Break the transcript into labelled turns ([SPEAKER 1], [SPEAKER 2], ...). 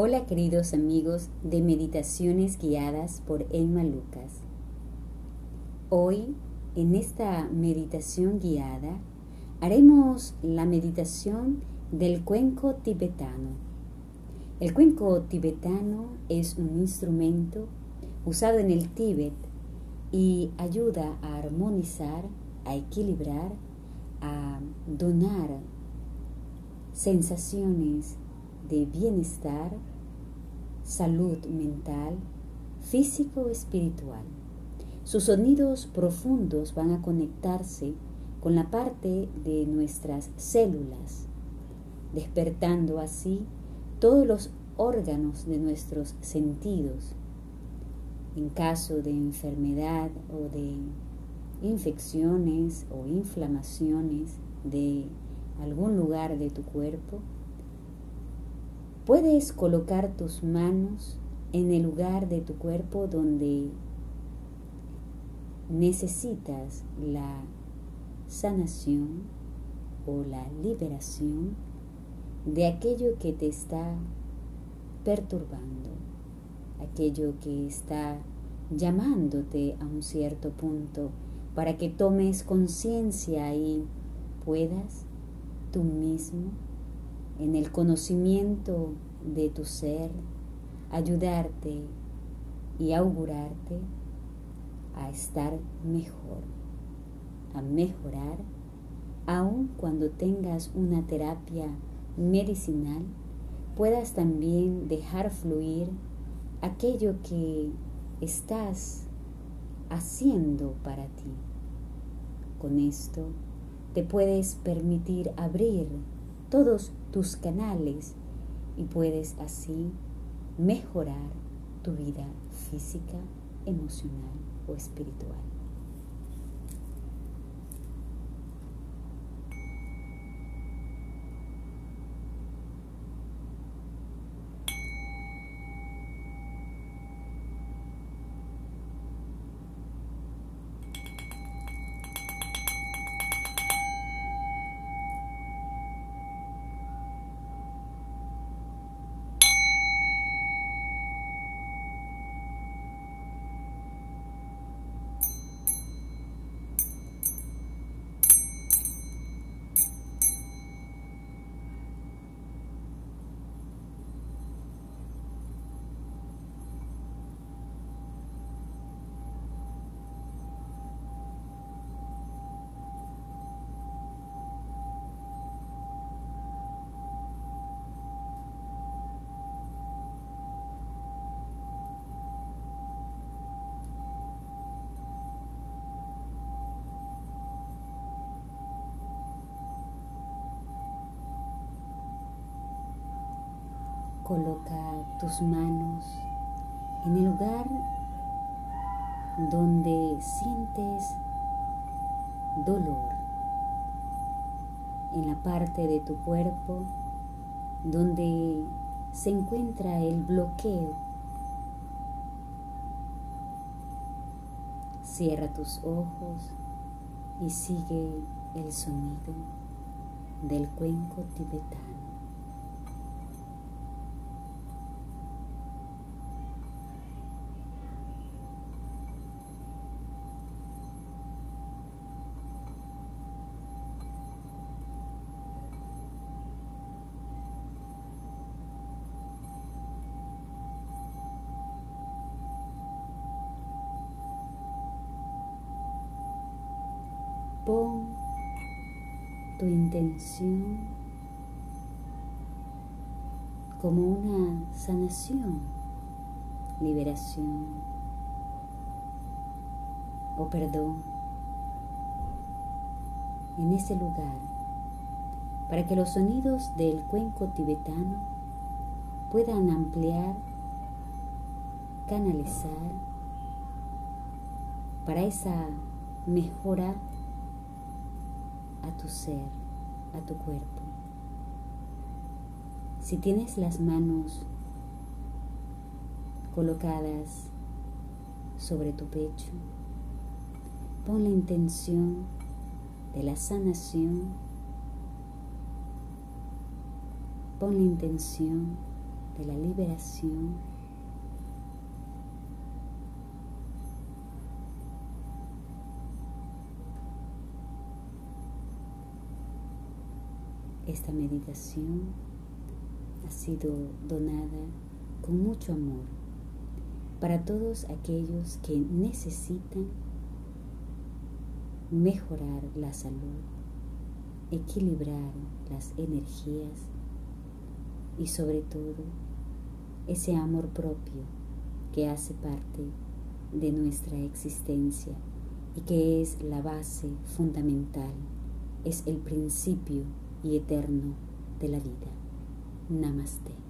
[SPEAKER 1] Hola queridos amigos de Meditaciones Guiadas por Emma Lucas. Hoy, en esta meditación guiada, haremos la meditación del cuenco tibetano. El cuenco tibetano es un instrumento usado en el Tíbet y ayuda a armonizar, a equilibrar, a donar sensaciones de bienestar, salud mental, físico espiritual. Sus sonidos profundos van a conectarse con la parte de nuestras células, despertando así todos los órganos de nuestros sentidos. En caso de enfermedad o de infecciones o inflamaciones de algún lugar de tu cuerpo, Puedes colocar tus manos en el lugar de tu cuerpo donde necesitas la sanación o la liberación de aquello que te está perturbando, aquello que está llamándote a un cierto punto para que tomes conciencia y puedas tú mismo en el conocimiento de tu ser, ayudarte y augurarte a estar mejor, a mejorar, aun cuando tengas una terapia medicinal, puedas también dejar fluir aquello que estás haciendo para ti. Con esto te puedes permitir abrir todos tus canales y puedes así mejorar tu vida física, emocional o espiritual. Coloca tus manos en el lugar donde sientes dolor, en la parte de tu cuerpo donde se encuentra el bloqueo. Cierra tus ojos y sigue el sonido del cuenco tibetano. Pon tu intención como una sanación, liberación o perdón en ese lugar para que los sonidos del cuenco tibetano puedan ampliar, canalizar para esa mejora a tu ser, a tu cuerpo. Si tienes las manos colocadas sobre tu pecho, pon la intención de la sanación, pon la intención de la liberación Esta meditación ha sido donada con mucho amor para todos aquellos que necesitan mejorar la salud, equilibrar las energías y sobre todo ese amor propio que hace parte de nuestra existencia y que es la base fundamental, es el principio y eterno de la vida. Namaste.